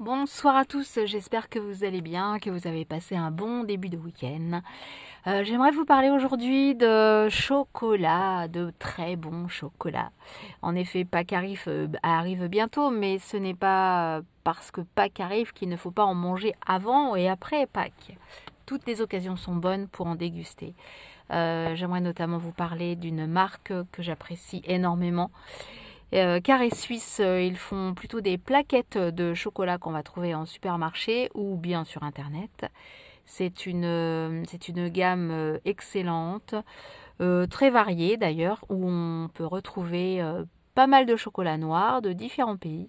Bonsoir à tous, j'espère que vous allez bien, que vous avez passé un bon début de week-end. Euh, J'aimerais vous parler aujourd'hui de chocolat, de très bon chocolat. En effet, Pâques arrive, euh, arrive bientôt, mais ce n'est pas parce que Pâques arrive qu'il ne faut pas en manger avant et après Pâques. Toutes les occasions sont bonnes pour en déguster. Euh, J'aimerais notamment vous parler d'une marque que j'apprécie énormément euh, Carré Suisse, euh, ils font plutôt des plaquettes de chocolat qu'on va trouver en supermarché ou bien sur internet. C'est une, euh, gamme excellente, très variée d'ailleurs, où on peut retrouver pas mal de chocolat noir de différents pays,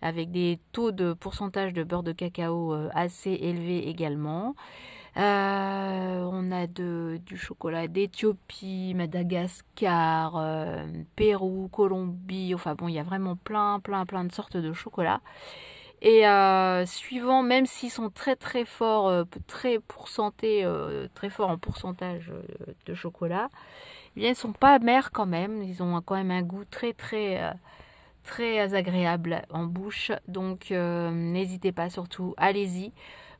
avec des taux de pourcentage de beurre de cacao assez élevés également. Euh, on a du chocolat d'Éthiopie, Madagascar, euh, Pérou, Colombie. Enfin bon, il y a vraiment plein, plein, plein de sortes de chocolat. Et euh, suivant, même s'ils sont très très forts, très pourcentés, très forts en pourcentage de chocolat, eh bien, ils sont pas amers quand même. Ils ont quand même un goût très très très agréable en bouche. Donc n'hésitez pas surtout, allez-y.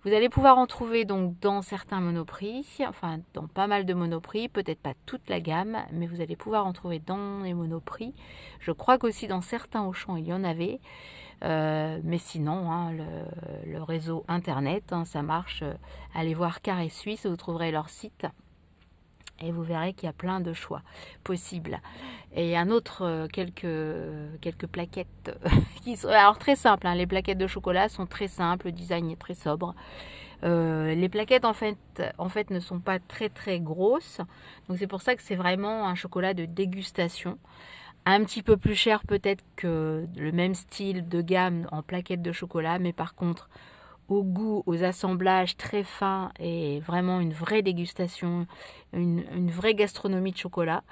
Vous allez pouvoir en trouver donc dans certains monoprix, enfin dans pas mal de monoprix, peut-être pas toute la gamme, mais vous allez pouvoir en trouver dans les monoprix. Je crois qu'aussi dans certains Auchan il y en avait. Euh, mais sinon, hein, le, réseau internet, hein, ça marche. Allez voir Carré Suisse, vous trouverez leur site et vous verrez qu'il y a plein de choix possibles. Et un autre, euh, quelques, plaquettes qui sont alors très simples. Hein, les plaquettes de chocolat sont très simples, le design est très sobre. Euh, les plaquettes en fait, en fait ne sont pas très très grosses, donc c'est pour ça que c'est vraiment un chocolat de dégustation. Un petit peu plus cher peut-être que le même style de gamme en plaquettes de chocolat, mais par contre au goût, aux assemblages très fins et vraiment une vraie dégustation, une, vraie gastronomie de chocolat.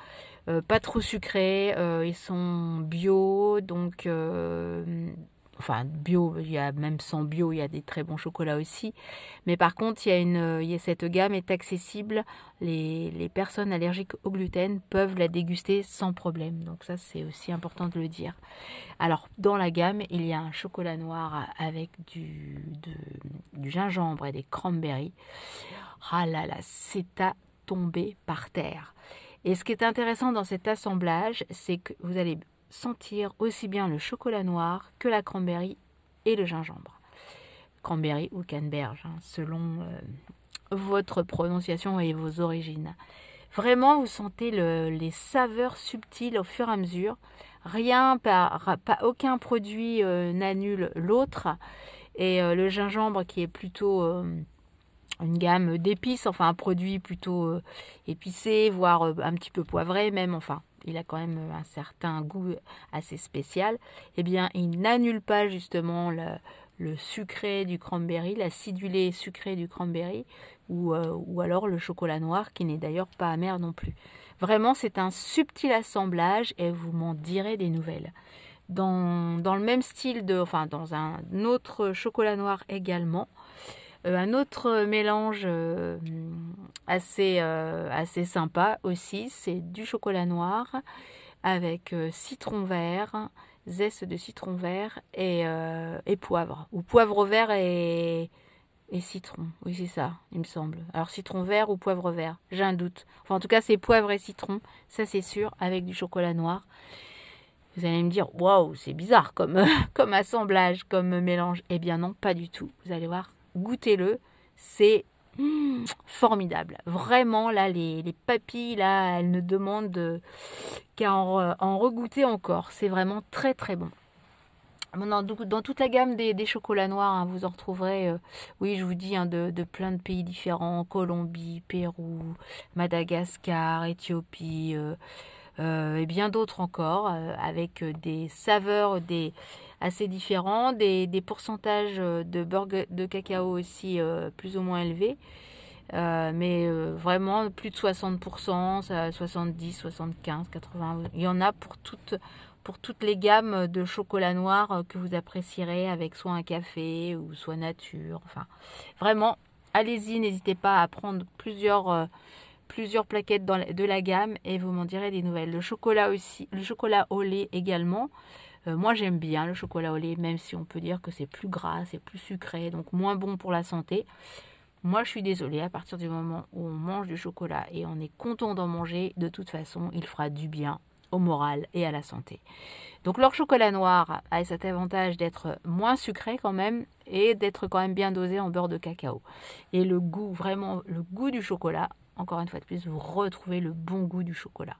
Euh, pas trop sucré, euh, ils sont bio, donc euh, enfin bio, il y a même sans bio, il y a des très bons chocolats aussi. Mais par contre, il y a une, cette gamme est accessible. Les, personnes allergiques au gluten peuvent la déguster sans problème. Donc ça, c'est aussi important de le dire. Alors, dans la gamme, il y a un chocolat noir avec du, du gingembre et des cranberries. Ah là là, c'est à tomber par terre. Et ce qui est intéressant dans cet assemblage, c'est que vous allez sentir aussi bien le chocolat noir que la cranberry et le gingembre. Cranberry ou canneberge, hein, selon euh, votre prononciation et vos origines. Vraiment, vous sentez le, les saveurs subtiles au fur et à mesure. Rien, pas, aucun produit euh, n'annule l'autre. Et euh, le gingembre qui est plutôt une gamme d'épices, enfin un produit plutôt épicé, voire un petit peu poivré même, enfin il a quand même un certain goût assez spécial, eh bien il n'annule pas justement le, sucré du cranberry, l'acidulé sucré du cranberry, ou, euh, ou alors le chocolat noir qui n'est d'ailleurs pas amer non plus. Vraiment c'est un subtil assemblage et vous m'en direz des nouvelles. Dans, dans, le même style de, enfin dans un autre chocolat noir également, euh, un autre mélange euh, assez, euh, assez sympa aussi, c'est du chocolat noir avec euh, citron vert, zeste de citron vert et, euh, poivre. Ou poivre vert et, citron. Oui, c'est ça, il me semble. Alors citron vert ou poivre vert, j'ai un doute. Enfin, en tout cas, c'est poivre et citron, ça c'est sûr, avec du chocolat noir. Vous allez me dire, waouh, c'est bizarre comme assemblage, comme mélange. Eh bien non, pas du tout. Vous allez voir, goûtez-le, c'est mmh, formidable. Vraiment, là, les, les, papilles, là, elles ne demandent qu'à en, en, regoûter encore. C'est vraiment très, très bon. Dans, toute la gamme des, chocolats noirs, hein, vous en retrouverez, euh, oui, je vous dis, hein, de, plein de pays différents, Colombie, Pérou, Madagascar, Éthiopie, euh, euh, et bien d'autres encore, avec des saveurs, des assez différents, des, des pourcentages de beurre de cacao aussi euh, plus ou moins élevés. Euh, mais euh, vraiment plus de 60%, 70, 75, 80, il y en a pour toutes, pour toutes les gammes de chocolat noir que vous apprécierez avec soit un café ou soit nature. Enfin, vraiment, allez-y, n'hésitez pas à prendre plusieurs, euh, plusieurs plaquettes de la gamme et vous m'en direz des nouvelles. Le chocolat aussi, le chocolat au lait également. Euh, moi j'aime bien le chocolat au lait, même si on peut dire que c'est plus gras, c'est plus sucré, donc moins bon pour la santé. Moi, je suis désolée, à partir du moment où on mange du chocolat et on est content d'en manger, de toute façon, il fera du bien au moral et à la santé. Donc leur chocolat noir a cet avantage d'être moins sucré quand même et d'être quand même bien dosé en beurre de cacao. Et le goût, vraiment le goût du chocolat, encore une fois de plus, vous retrouvez le bon goût du chocolat.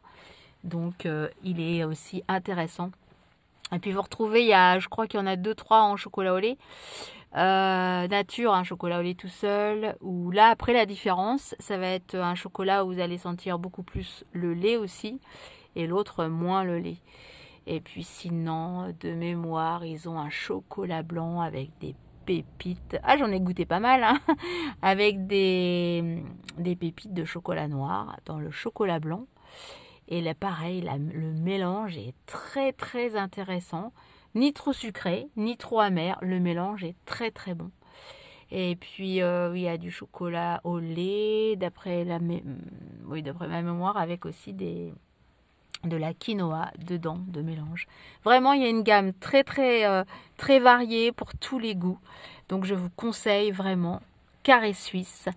Donc euh, il est aussi intéressant. Et puis vous retrouvez, il y a, je crois qu'il y en a deux, trois en chocolat au lait. Euh, nature, un chocolat au lait tout seul, ou là après la différence, ça va être un chocolat où vous allez sentir beaucoup plus le lait aussi, et l'autre moins le lait. Et puis sinon, de mémoire, ils ont un chocolat blanc avec des pépites. Ah, j'en ai goûté pas mal, hein avec des, des pépites de chocolat noir dans le chocolat blanc. Et là, pareil, le mélange est très très intéressant ni trop sucré, ni trop amer. Le mélange est très très bon. Et puis euh, il y a du chocolat au lait, d'après la oui, ma mémoire, avec aussi de la quinoa dedans de mélange. Vraiment, il y a une gamme très très euh, très variée pour tous les goûts. Donc je vous conseille vraiment Carré Suisse.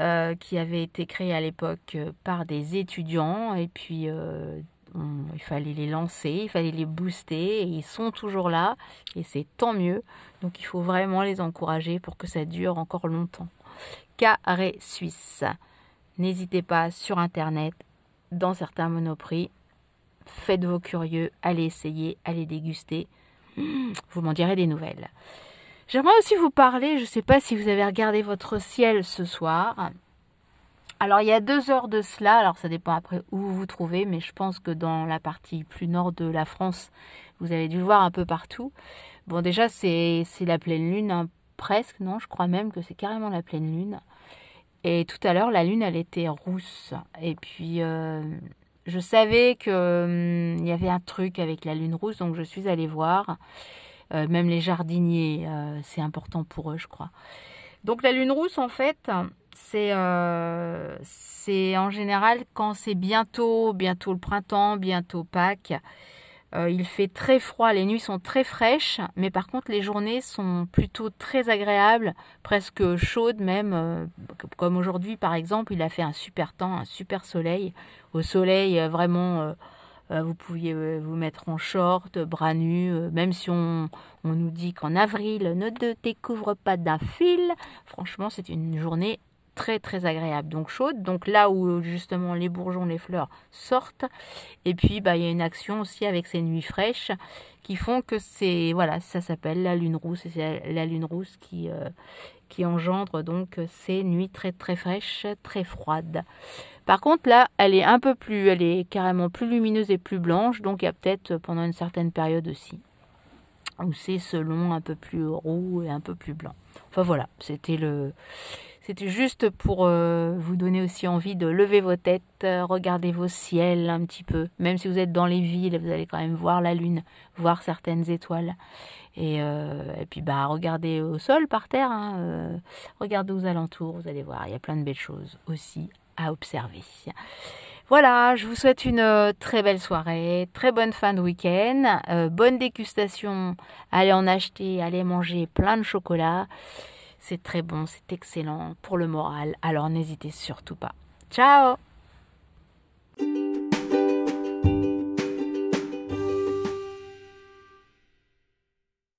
Euh, qui avait été créé à l'époque par des étudiants et puis il fallait les lancer, il fallait les booster, et ils sont toujours là, et c'est tant mieux. Donc il faut vraiment les encourager pour que ça dure encore longtemps. Carré Suisse. N'hésitez pas sur internet, dans certains monoprix. Faites vos curieux, allez essayer, allez déguster. Vous m'en direz des nouvelles. J'aimerais aussi vous parler, je ne sais pas si vous avez regardé votre ciel ce soir. Alors il y a deux heures de cela, alors ça dépend après où vous vous trouvez, mais je pense que dans la partie plus nord de la France, vous avez dû voir un peu partout. Bon déjà c'est la pleine lune, hein, presque, non je crois même que c'est carrément la pleine lune. Et tout à l'heure la lune elle était rousse. Et puis euh, je savais qu'il hum, y avait un truc avec la lune rousse, donc je suis allée voir. Euh, même les jardiniers, euh, c'est important pour eux je crois. Donc la lune rousse en fait euh, c'est en général quand c'est bientôt, bientôt le printemps, bientôt Pâques. Euh, il fait très froid, les nuits sont très fraîches, mais par contre les journées sont plutôt très agréables, presque chaudes même, euh, comme aujourd'hui par exemple, il a fait un super temps, un super soleil. Au soleil, vraiment, vous pouviez vous mettre en short, bras nus, même si on, nous dit qu'en avril, ne te découvre pas d'un fil. Franchement, c'est une journée très très agréable, donc chaude, donc là où justement les bourgeons, les fleurs sortent, et puis bah, il y a une action aussi avec ces nuits fraîches qui font que c'est, voilà, ça s'appelle la lune rousse, et c'est la lune rousse qui, euh, qui engendre donc ces nuits très très fraîches, très froides. Par contre là, elle est un peu plus, elle est carrément plus lumineuse et plus blanche, donc il y a peut-être pendant une certaine période aussi où c'est selon un peu plus roux et un peu plus blanc. Enfin voilà, c'était le c'était juste pour euh, vous donner aussi envie de lever vos têtes, euh, regarder vos ciels un petit peu. Même si vous êtes dans les villes, vous allez quand même voir la lune, voir certaines étoiles. Et, euh, puis bah regardez au sol, par terre, hein, regardez aux alentours, vous allez voir, il y a plein de belles choses aussi à observer. Voilà, je vous souhaite une très belle soirée, très bonne fin de week-end, bonne dégustation, allez en acheter, allez manger plein de chocolat. C'est très bon, c'est excellent pour le moral, alors n'hésitez surtout pas. Ciao